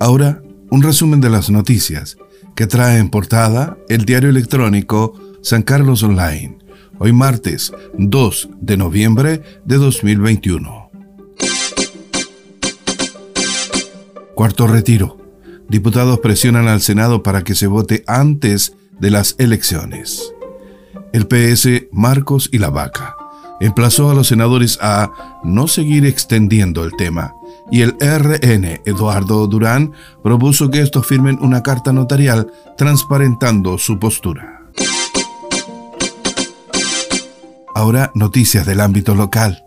Ahora, un resumen de las noticias que trae en portada el diario electrónico San Carlos Online, hoy martes 2 de noviembre de 2021. Cuarto retiro. Diputados presionan al Senado para que se vote antes de las elecciones. El PS Marcos y la Vaca emplazó a los senadores a no seguir extendiendo el tema y el RN Eduardo Durán propuso que estos firmen una carta notarial transparentando su postura. Ahora noticias del ámbito local.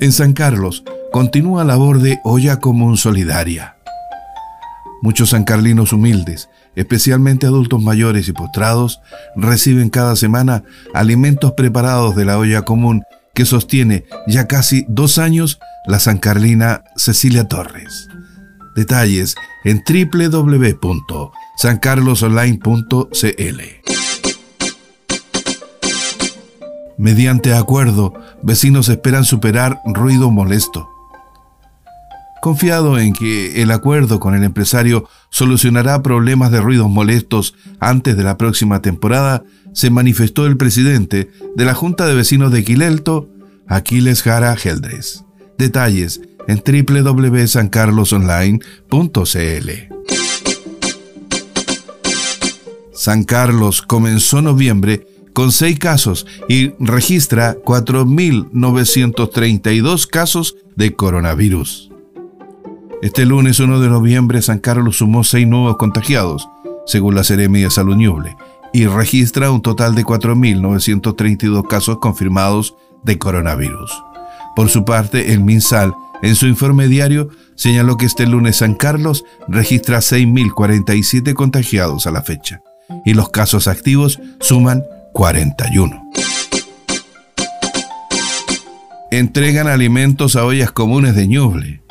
En San Carlos continúa la labor de olla común solidaria. Muchos sancarlinos humildes, especialmente adultos mayores y postrados, reciben cada semana alimentos preparados de la olla común que sostiene ya casi dos años la sancarlina Cecilia Torres. Detalles en www.sancarlosonline.cl. Mediante acuerdo, vecinos esperan superar ruido molesto. Confiado en que el acuerdo con el empresario solucionará problemas de ruidos molestos antes de la próxima temporada, se manifestó el presidente de la Junta de Vecinos de Quilelto, Aquiles Jara Geldres. Detalles en www.sancarlosonline.cl. San Carlos comenzó noviembre con seis casos y registra 4.932 casos de coronavirus. Este lunes 1 de noviembre San Carlos sumó seis nuevos contagiados, según la Seremi de Salud Ñuble, y registra un total de 4.932 casos confirmados de coronavirus. Por su parte, el MinSal, en su informe diario, señaló que este lunes San Carlos registra 6.047 contagiados a la fecha y los casos activos suman 41. Entregan alimentos a ollas comunes de Ñuble.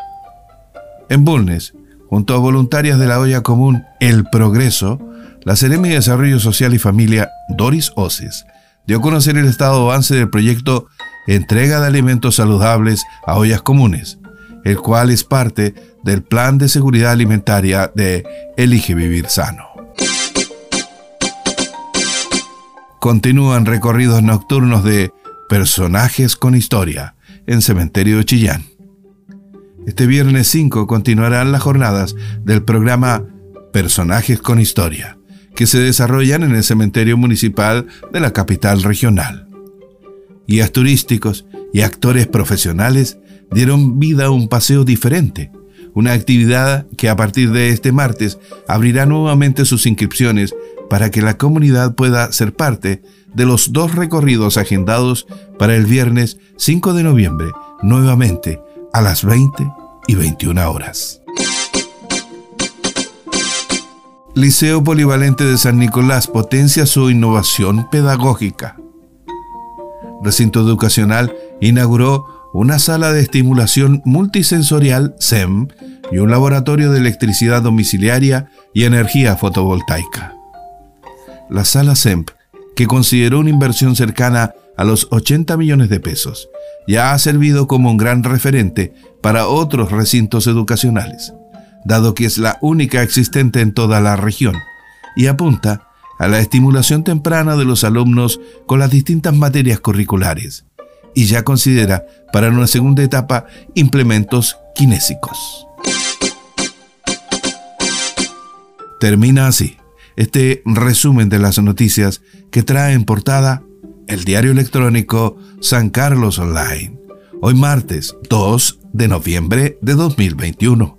En Bulnes, junto a voluntarias de la olla común El Progreso, la Seremi de Desarrollo Social y Familia, Doris Oces, dio a conocer el estado de avance del proyecto Entrega de Alimentos Saludables a Ollas Comunes, el cual es parte del Plan de Seguridad Alimentaria de Elige Vivir Sano. Continúan recorridos nocturnos de Personajes con Historia en Cementerio de Chillán. Este viernes 5 continuarán las jornadas del programa Personajes con Historia que se desarrollan en el cementerio municipal de la capital regional. Guías turísticos y actores profesionales dieron vida a un paseo diferente, una actividad que a partir de este martes abrirá nuevamente sus inscripciones para que la comunidad pueda ser parte de los dos recorridos agendados para el viernes 5 de noviembre, nuevamente a las 20 y 21 horas. Liceo Polivalente de San Nicolás potencia su innovación pedagógica. Recinto Educacional inauguró una sala de estimulación multisensorial SEM y un laboratorio de electricidad domiciliaria y energía fotovoltaica. La sala SEMP, que consideró una inversión cercana a los 80 millones de pesos, ya ha servido como un gran referente para otros recintos educacionales dado que es la única existente en toda la región, y apunta a la estimulación temprana de los alumnos con las distintas materias curriculares, y ya considera para una segunda etapa implementos kinésicos. Termina así este resumen de las noticias que trae en portada el diario electrónico San Carlos Online, hoy martes 2 de noviembre de 2021.